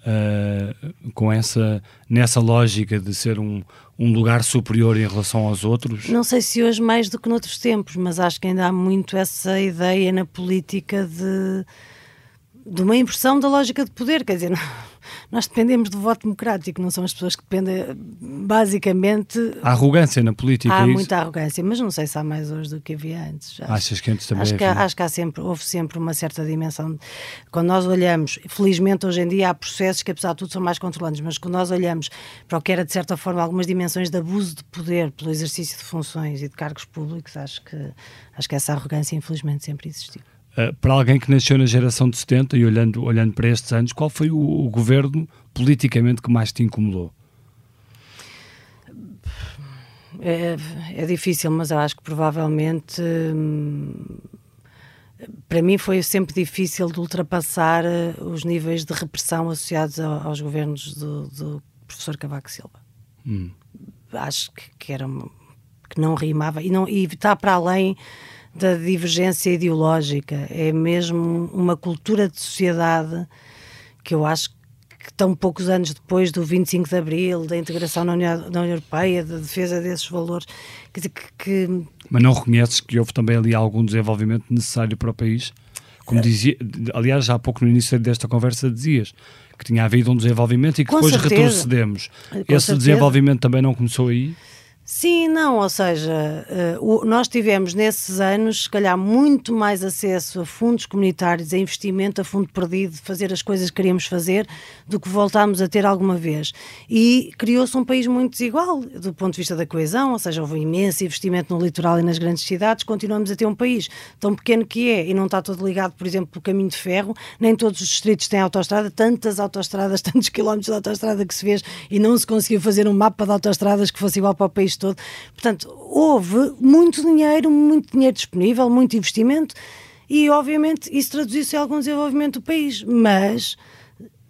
uh, com essa, nessa lógica de ser um, um lugar superior em relação aos outros? Não sei se hoje mais do que noutros tempos, mas acho que ainda há muito essa ideia na política de de uma inversão da lógica de poder, quer dizer, nós dependemos do voto democrático, não são as pessoas que dependem, basicamente... Há arrogância na política, Há é muita arrogância, mas não sei se há mais hoje do que havia antes. Acho, Achas que antes também acho? Que, acho que há sempre, houve sempre uma certa dimensão. Quando nós olhamos, felizmente hoje em dia há processos que apesar de tudo são mais controlantes, mas quando nós olhamos para o que era de certa forma algumas dimensões de abuso de poder pelo exercício de funções e de cargos públicos, acho que, acho que essa arrogância infelizmente sempre existiu. Uh, para alguém que nasceu na geração de 70 e olhando, olhando para estes anos, qual foi o, o governo politicamente que mais te incomodou? É, é, difícil, mas eu acho que provavelmente hum, para mim foi sempre difícil de ultrapassar eh, os níveis de repressão associados aos governos do, do professor Cavaco Silva. Hum. Acho que, que, era que não rimava e, não, e está para além da divergência ideológica, é mesmo uma cultura de sociedade que eu acho que tão poucos anos depois do 25 de Abril, da integração na União, na União Europeia, da defesa desses valores, quer dizer, que, que... Mas não reconheces que houve também ali algum desenvolvimento necessário para o país? Como dizia, aliás, já há pouco no início desta conversa dizias que tinha havido um desenvolvimento e que Com depois certeza. retrocedemos. Com Esse certeza. desenvolvimento também não começou aí? Sim, não, ou seja, o, nós tivemos nesses anos, se calhar, muito mais acesso a fundos comunitários, a investimento a fundo perdido, fazer as coisas que queríamos fazer, do que voltámos a ter alguma vez. E criou-se um país muito desigual, do ponto de vista da coesão, ou seja, houve imenso investimento no litoral e nas grandes cidades, continuamos a ter um país tão pequeno que é, e não está todo ligado, por exemplo, pelo caminho de ferro, nem todos os distritos têm autoestrada, tantas autoestradas, tantos quilómetros de autoestrada que se fez, e não se conseguiu fazer um mapa de autoestradas que fosse igual para o país todo. Portanto, houve muito dinheiro, muito dinheiro disponível, muito investimento e, obviamente, isso traduziu-se em algum desenvolvimento do país. Mas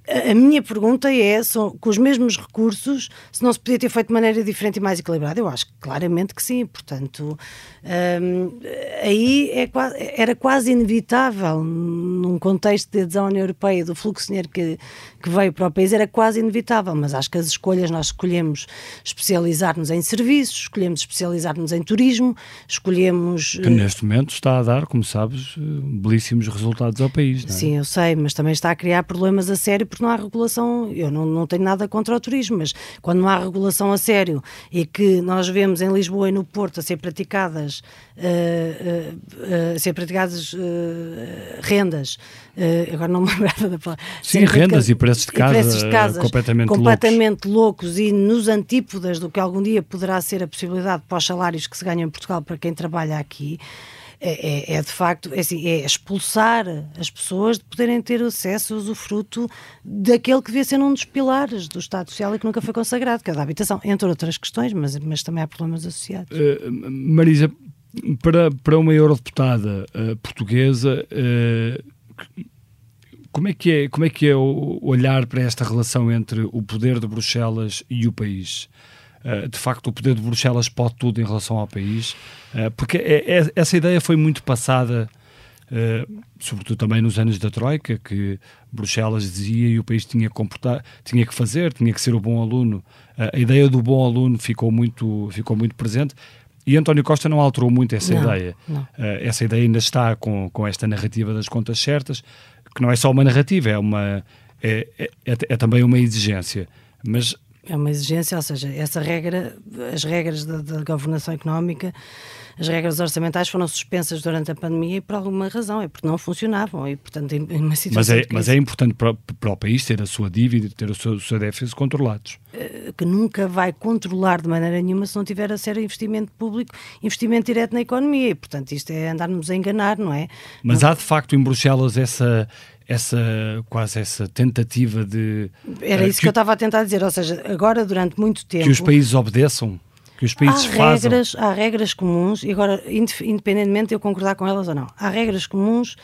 a minha pergunta é, são, com os mesmos recursos, se não se podia ter feito de maneira diferente e mais equilibrada? Eu acho claramente que sim. Portanto, hum, aí é, era quase inevitável, num contexto de adesão à União Europeia, do fluxo de dinheiro que, que veio para o país, era quase inevitável. Mas acho que as escolhas, nós escolhemos especializar-nos em serviços, escolhemos especializar-nos em turismo, escolhemos... Que neste momento está a dar, como sabes, belíssimos resultados ao país. Não é? Sim, eu sei, mas também está a criar problemas a sério porque não há regulação. Eu não, não tenho nada contra o turismo, mas quando não há regulação a sério e que nós vemos em Lisboa e no Porto a ser praticadas, uh, uh, a ser praticadas rendas, agora não me lembrava da palavra. Sim, rendas e preços de casa, preços de casa completamente, completamente loucos. loucos. e nos antípodas do que algum dia poderá ser a possibilidade para os salários que se ganham em Portugal para quem trabalha aqui. É, é, é, de facto é, assim, é, expulsar as pessoas de poderem ter acesso, usufruto daquele que devia ser um dos pilares do Estado Social e que nunca foi consagrado, que é da habitação, entre outras questões, mas, mas também há problemas associados. Uh, Marisa, para, para uma eurodeputada uh, portuguesa, uh, como é, que é, como é que é olhar para esta relação entre o poder de Bruxelas e o país? Uh, de facto, o poder de Bruxelas pode tudo em relação ao país, uh, porque é, é, essa ideia foi muito passada, uh, sobretudo também nos anos da Troika, que Bruxelas dizia e o país tinha que, comportar, tinha que fazer, tinha que ser o bom aluno. a ideia do bom aluno ficou muito, ficou muito presente. E António Costa não alterou muito essa Não, ideia. não. Uh, essa ideia ainda está com, com esta narrativa das contas certas, que não é só uma narrativa, é, uma, é, é- é também uma exigência. Mas É uma exigência, ou seja, essa regra, as regras da, da governação económica, as regras orçamentais foram suspensas durante a pandemia e por alguma razão, é porque não funcionavam e, portanto, em, uma situação Mas é, mas é importante para, o- para o país ter a sua dívida, ter o seu, o seu déficit controlados. que nunca vai controlar de maneira nenhuma se não tiver a ser investimento público, investimento direto na economia e, portanto, isto é andarmos a enganar, não é? Mas há de facto em Bruxelas essa, essa quase essa tentativa de Era eh, isso que eu estava a tentar dizer, ou seja, agora durante muito tempo... que os países obedeçam, que os países há façam. regras, há regras comuns, e agora, independentemente de eu concordar com elas ou não, há regras comuns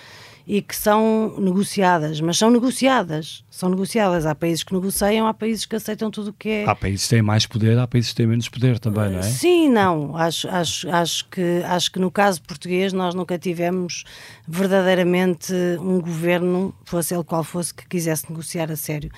e que são negociadas, mas são negociadas. São negociadas. Há países que negociam, há países que aceitam tudo o que é. Há países que têm mais poder, há países que têm menos poder também, não é? Sim, não. Acho, acho, acho, que, acho que no caso português nós nunca tivemos verdadeiramente um governo, fosse ele qual fosse, que quisesse negociar a sério.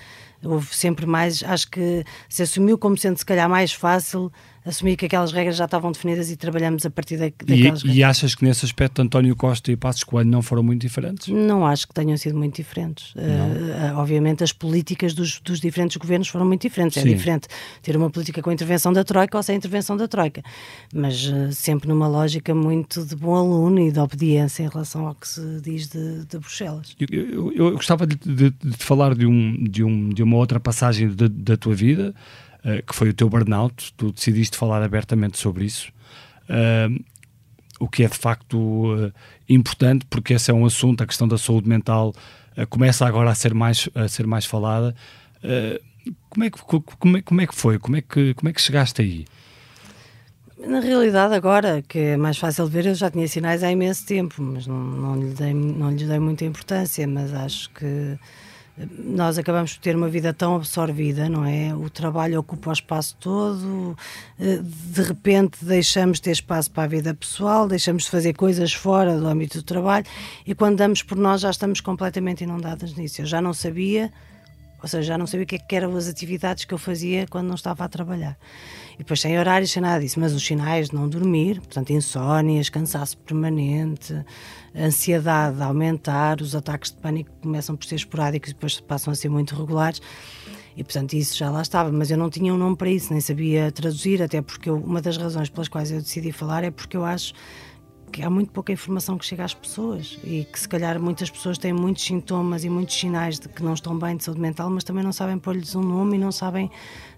Houve sempre mais, acho que se assumiu como sendo se calhar mais fácil assumir que aquelas regras já estavam definidas e trabalhamos a partir da, E, daquelas regras. e achas que nesse aspecto António Costa e Passos Coelho não foram muito diferentes? Não acho que tenham sido muito diferentes. Eh, obviamente, as políticas dos, dos diferentes governos foram muito diferentes. É Sim. diferente ter uma política com intervenção da Troika ou sem intervenção da Troika. Mas eh, sempre numa lógica muito de bom aluno e de obediência em relação ao que se diz de, de Bruxelas. Eu, eu- eu gostava de, de- de falar de, um, de, um, de uma outra passagem da tua vida, eh, que foi o teu burnout. Tu decidiste falar abertamente sobre isso. Ah, o que é de facto eh, importante, porque esse é um assunto, a questão da saúde mental começa agora a ser mais, a ser mais falada. Como, é que, co- como, é, como é que foi? Como é que, como é que chegaste aí? Na realidade, agora, que é mais fácil de ver, eu já tinha sinais há imenso tempo, mas não, não, lhe, dei, não lhes dei muita importância. Mas acho que nós acabamos por ter uma vida tão absorvida, não é? O trabalho ocupa o espaço todo, eh, de repente deixamos de ter espaço para a vida pessoal, deixamos de fazer coisas fora do âmbito do trabalho e quando damos por nós já estamos completamente inundadas nisso. Eu já não sabia ou seja, já não sabia o que, é que eram as atividades que eu fazia quando não estava a trabalhar. E depois sem horários, sem nada disso, mas os sinais de não dormir, portanto, insónias, cansaço permanente, ansiedade a aumentar, os ataques de pânico começam por ser esporádicos e depois passam a ser muito regulares. E portanto isso já lá estava, mas eu não tinha um nome para isso, nem sabia traduzir, até porque eu- uma das razões pelas quais eu decidi falar é porque eu acho que há muito pouca informação que chega às pessoas e que se calhar muitas pessoas têm muitos sintomas e muitos sinais de que não estão bem de saúde mental, mas também não sabem pôr-lhes um nome e não sabem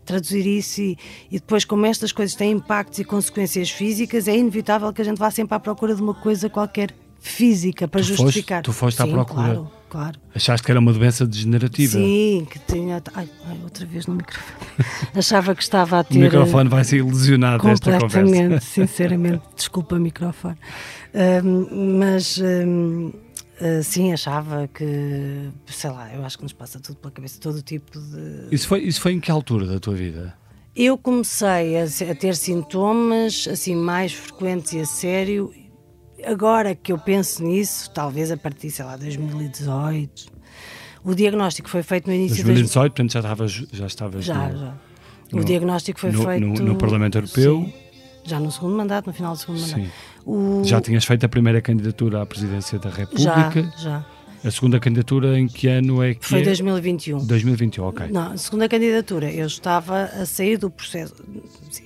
traduzir isso e, e depois como estas coisas têm impactos e consequências físicas, é inevitável que a gente vá sempre à procura de uma coisa qualquer física para Tu foste- justificar. tu foste à Sim, procura. Claro, claro. Achaste que era uma doença degenerativa? Sim, que tinha. Ai, ai, outra vez no microfone. Achava que estava a O ter. microfone vai ser ilesionado desta conversa. Completamente, sinceramente, desculpa microfone. Ahm, mas ahm, ah, sim, achava que, sei lá, eu acho que nos passa tudo pela cabeça, todo tipo de. Isso foi, isso foi em que altura da tua vida? Eu comecei a, a ter sintomas assim mais frequentes e a sério. Agora que eu penso nisso, talvez a partir, sei lá, 2018. O diagnóstico foi feito no início de 2018, portanto já estavas, já estavas Já, no, já. O no- diagnóstico foi no- feito. no- no Parlamento Europeu. Sim, já no segundo mandato, no final do segundo mandato. Sim. O- Já tinhas feito a primeira candidatura à presidência da já, República. já. A segunda candidatura em que ano é que Foi é? 2021. 2021, ok. Não, a segunda candidatura, eu estava a sair do processo.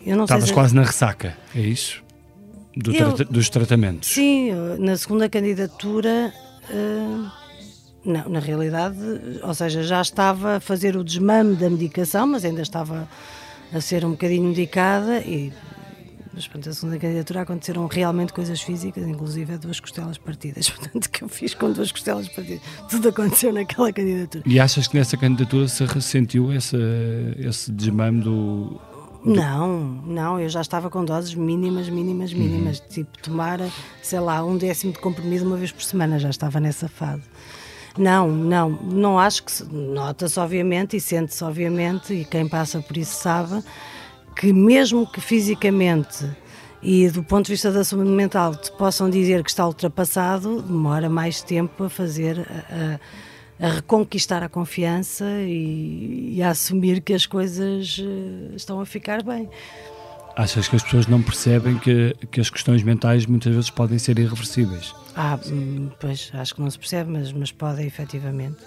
Eu não Estavas sei se- quase na ressaca, é isso? Do Eu- trata- dos tratamentos. Sim, na segunda candidatura. eh, não, na realidade, ou seja, já estava a fazer o desmame da medicação, mas ainda estava a ser um bocadinho medicada e. Mas, portanto, a segunda candidatura aconteceram realmente coisas físicas, inclusive duas costelas partidas. Portanto, que eu fiz com duas costelas partidas. Tudo aconteceu naquela candidatura. E achas que nessa candidatura se ressentiu esse, esse desmame do. Não, não, eu já estava com doses mínimas, mínimas, mínimas. Tipo, tomar, sei lá, um décimo de comprimido uma vez por semana, já estava nessa fase. Não, não, não acho que se. Nota-se, obviamente, e sente-se, obviamente, e quem passa por isso sabe, que mesmo que fisicamente e do ponto de vista da saúde mental te possam dizer que está ultrapassado, demora mais tempo a fazer. a- a- reconquistar a confiança e, e a assumir que as coisas eh, estão a ficar bem. Achas que as pessoas não percebem que, que as questões mentais muitas vezes podem ser irreversíveis? Ah, hum, pois acho que não se percebe, mas, mas podem efetivamente.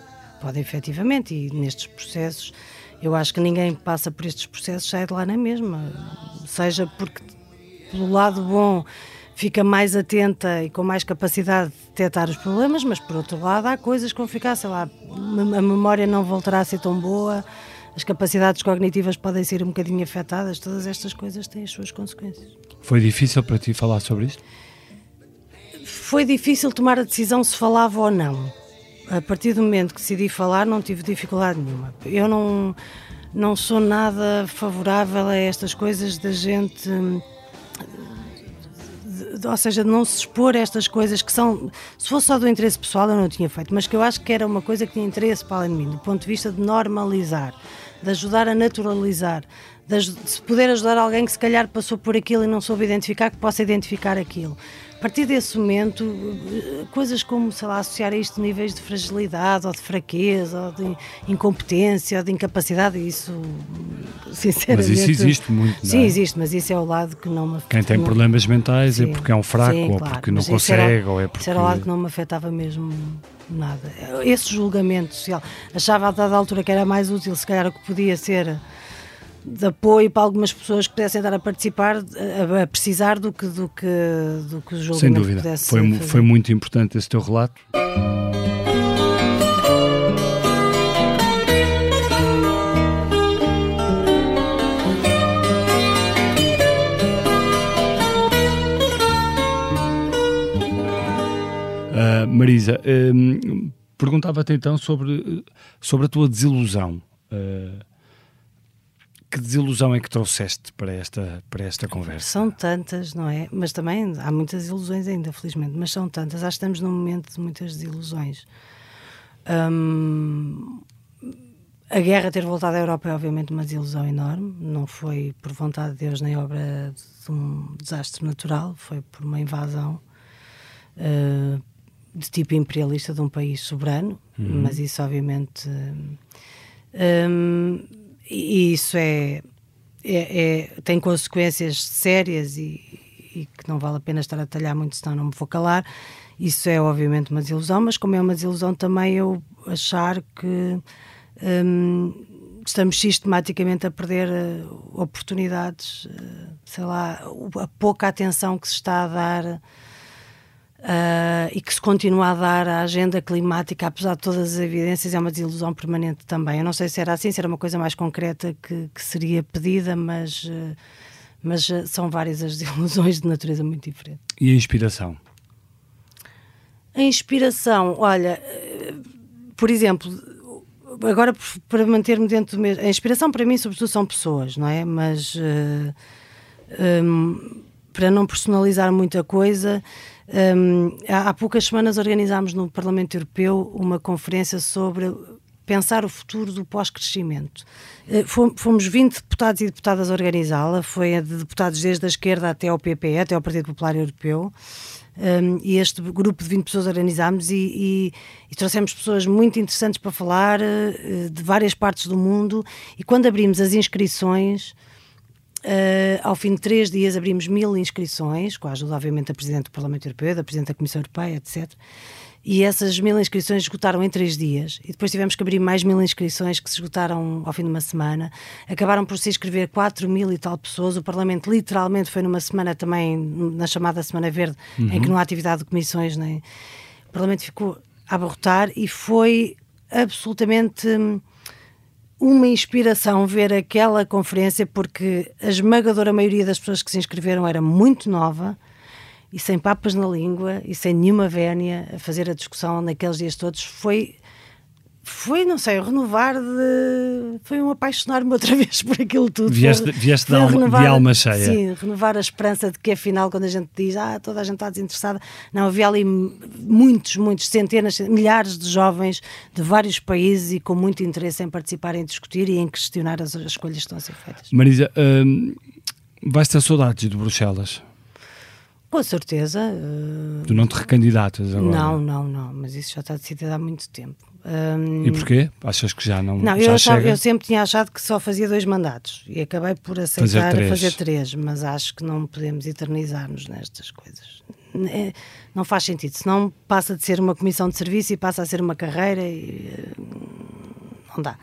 Podem efetivamente, e nestes processos, eu acho que ninguém passa por estes processos sai de lá na mesma. Seja porque, pelo lado bom, fica mais atenta e com mais capacidade de detectar os problemas, mas por outro lado, há coisas que vão ficar, sei lá, a memória não voltará a ser tão boa as capacidades cognitivas podem ser um bocadinho afetadas, todas estas coisas têm as suas consequências. Foi difícil para ti falar sobre isto? Foi difícil tomar a decisão se falava ou não. A partir do momento que decidi falar, não tive dificuldade nenhuma. Eu não, não sou nada favorável a estas coisas da gente ou seja, de não se expor a estas coisas que são, se fosse só do interesse pessoal eu não tinha feito, mas que eu acho que era uma coisa que tinha interesse para além de mim, do ponto de vista de normalizar, de ajudar a naturalizar, de, de poder ajudar alguém que se calhar passou por aquilo e não soube identificar, que possa identificar aquilo. A partir desse momento, coisas como, sei lá, associar a isto níveis de fragilidade ou de fraqueza ou de incompetência ou de incapacidade, isso, sinceramente... Mas isso existe muito, não é? Sim, existe, mas isso é o lado que não me afeta. Quem tem problemas mentais é sim, é porque é um fraco sim, ou claro, porque não consegue era, ou é porque... Isso era o lado que não me afetava mesmo nada. Esse julgamento social. Achava a dada altura que era mais útil, se calhar, o que podia ser de apoio para algumas pessoas que pudessem estar a participar, a, a precisar do que, do que, do que o julgamento Sem dúvida. pudesse foi, fazer. foi muito importante esse teu relato. Uh, Marisa, uh, perguntava-te então sobre, sobre a tua desilusão. Uh, que desilusão é que trouxeste para esta, para esta conversa? São tantas, não é? Mas também há muitas ilusões ainda, felizmente, mas são tantas. Acho que estamos num momento de muitas desilusões. Hum, a guerra ter voltado à Europa é obviamente uma desilusão enorme. Não foi por vontade de Deus nem obra de um desastre natural, foi por uma invasão uh, de tipo imperialista de um país soberano. Uhum. Mas isso, obviamente. Um, e isso é, é, é, tem consequências sérias e, e, que não vale a pena estar a talhar muito, senão não me vou calar. Isso é obviamente uma desilusão, mas como é uma desilusão também eu achar que hum, estamos sistematicamente a perder uh, oportunidades, uh, sei lá, a pouca atenção que se está a dar Uh, e que se continua a dar à agenda climática, apesar de todas as evidências, é uma desilusão permanente também. Eu não sei se era assim, se era uma coisa mais concreta que, que seria pedida, mas, uh, mas uh, são várias as desilusões de natureza muito diferente. E a inspiração? A inspiração, olha, por exemplo, agora para manter-me dentro do mesmo. A inspiração para mim, sobretudo, são pessoas, não é? Mas um, para não personalizar muita coisa um, há poucas semanas organizámos no Parlamento Europeu uma conferência sobre pensar o futuro do pós-crescimento. Eh, fomos 20 deputados e deputadas a organizá-la, foi de deputados desde a esquerda até ao PP, até ao Partido Popular Europeu. Um, e este grupo de 20 pessoas organizámos e, e, e, trouxemos pessoas muito interessantes para falar uh, de várias partes do mundo. E quando abrimos as inscrições, Uh, ao fim de três dias abrimos mil inscrições, com a ajuda, obviamente, da Presidente do Parlamento Europeu, da Presidente da Comissão Europeia, etc. E essas mil inscrições esgotaram em três dias. E depois tivemos que abrir mais mil inscrições que se esgotaram ao fim de uma semana. Acabaram por se inscrever quatro mil e tal pessoas. O Parlamento literalmente foi numa semana também, na chamada Semana Verde, uhum. em que não há atividade de comissões. Nem... O Parlamento ficou a abarrotar e foi absolutamente hum, uma inspiração ver aquela conferência, porque a esmagadora maioria das pessoas que se inscreveram era muito nova e sem papas na língua e sem nenhuma vénia a fazer a discussão naqueles dias todos. Foi foi, não sei, renovar de. Foi um apaixonar-me outra vez por aquilo tudo. Vieste, vieste de, alma, renovar, de alma cheia. Sim, renovar a esperança de que afinal, quando a gente diz, ah, toda a gente está desinteressada, não, havia ali muitos, muitos, centenas, milhares de jovens de vários países e com muito interesse em participar, em discutir e em questionar as, as escolhas que estão a ser feitas. Marisa, hum, vais ter saudades de Bruxelas? Com certeza. Uh... Tu não te recandidatas agora? Não, não, não, mas isso já está decidido há muito tempo. Um, e porquê? Achas que já não. Não, já eu, achava, eu, sempre tinha achado que só fazia dois mandatos e acabei por aceitar fazer três. fazer três, mas acho que não podemos eternizar-nos nestas coisas. É, não faz sentido, senão passa de ser uma comissão de serviço e passa a ser uma carreira e eh, não dá.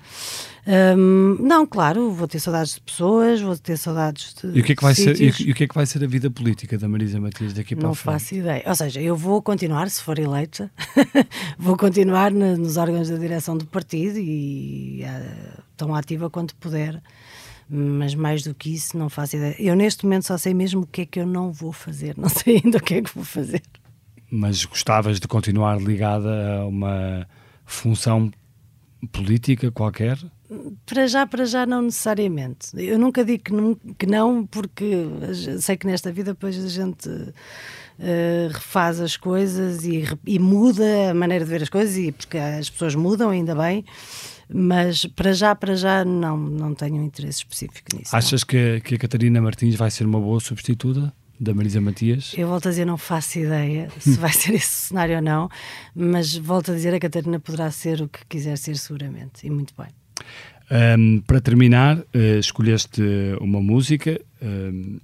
Um, não, claro, vou ter saudades de pessoas, vou ter saudades de. E o que é que vai, ser, e, o que é que vai ser a vida política da Marisa Matias daqui para Não faço ideia. Ou seja, eu vou continuar, se for eleita, vou continuar nos órgãos da direção do partido e uh, tão ativa quanto puder. Mas mais do que isso, não faço ideia. Eu neste momento só sei mesmo o que é que eu não vou fazer, não sei ainda o que é que vou fazer. Mas gostavas de continuar ligada a uma função política qualquer? Para já, para já, não necessariamente. Eu nunca digo que não, que não porque sei que nesta vida depois a gente uh, refaz as coisas e, e, muda a maneira de ver as coisas, e porque as pessoas mudam, ainda bem, mas para já, para já, não, não tenho um interesse específico nisso. Achas que, que a Catarina Martins vai ser uma boa substituta? da Marisa Matias? Eu volto a dizer, não faço ideia se vai ser esse cenário ou não, mas volto a dizer, a Catarina poderá ser o que quiser ser seguramente, e muito bem. Um, para terminar, uh, escolheste uma música. Um,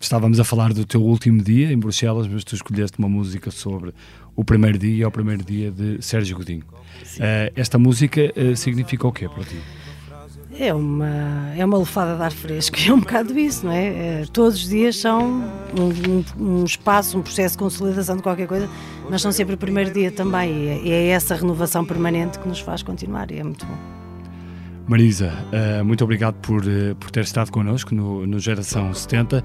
estávamos a falar do teu último dia em Bruxelas, mas tu escolheste uma música sobre o primeiro dia, o primeiro dia de Sérgio Godinho. Uh, esta música uh, significa o quê para ti? É uma, é uma lufada de ar fresco, é um bocado isso, não é? é todos os dias são um, um, um, espaço, um processo de consolidação de qualquer coisa, mas são sempre o primeiro dia também, e é, é essa renovação permanente que nos faz continuar, e é muito bom. Marisa, uh, muito obrigado por, uh, por ter estado connosco no, no Geração 70.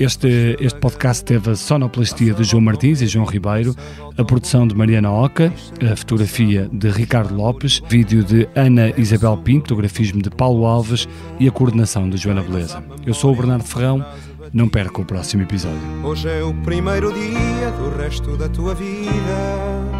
Este, este podcast teve a sonoplastia de João Martins e João Ribeiro, a produção de Mariana Oca, a fotografia de Ricardo Lopes, vídeo de Ana Isabel Pinto, grafismo de Paulo Alves e a coordenação de Joana Beleza. Eu sou o Bernardo Ferrão. Não perca o próximo episódio. Hoje é o primeiro dia do resto da tua vida.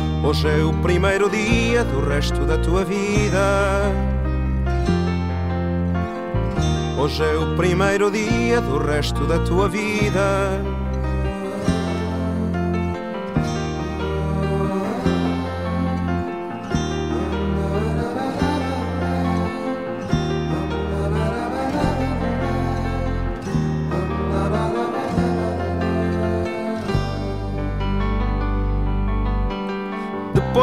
Hoje é o primeiro dia do resto da tua vida. Hoje é o primeiro dia do resto da tua vida.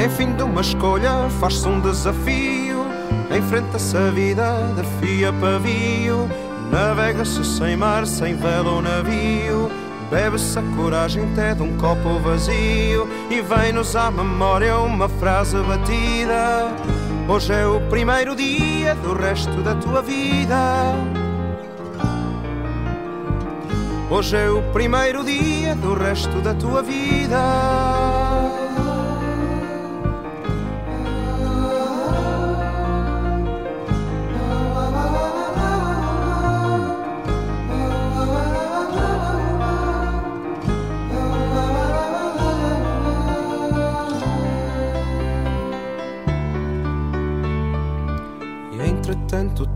E em fim de uma escolha faz-se um desafio. Enfrenta-se a vida de fia pavio. Navega-se sem mar, sem vela ou navio. Bebe-se a coragem até de um copo vazio. E vem-nos à memória uma frase batida. Hoje é o primeiro dia do resto da tua vida. Hoje é o primeiro dia do resto da tua vida.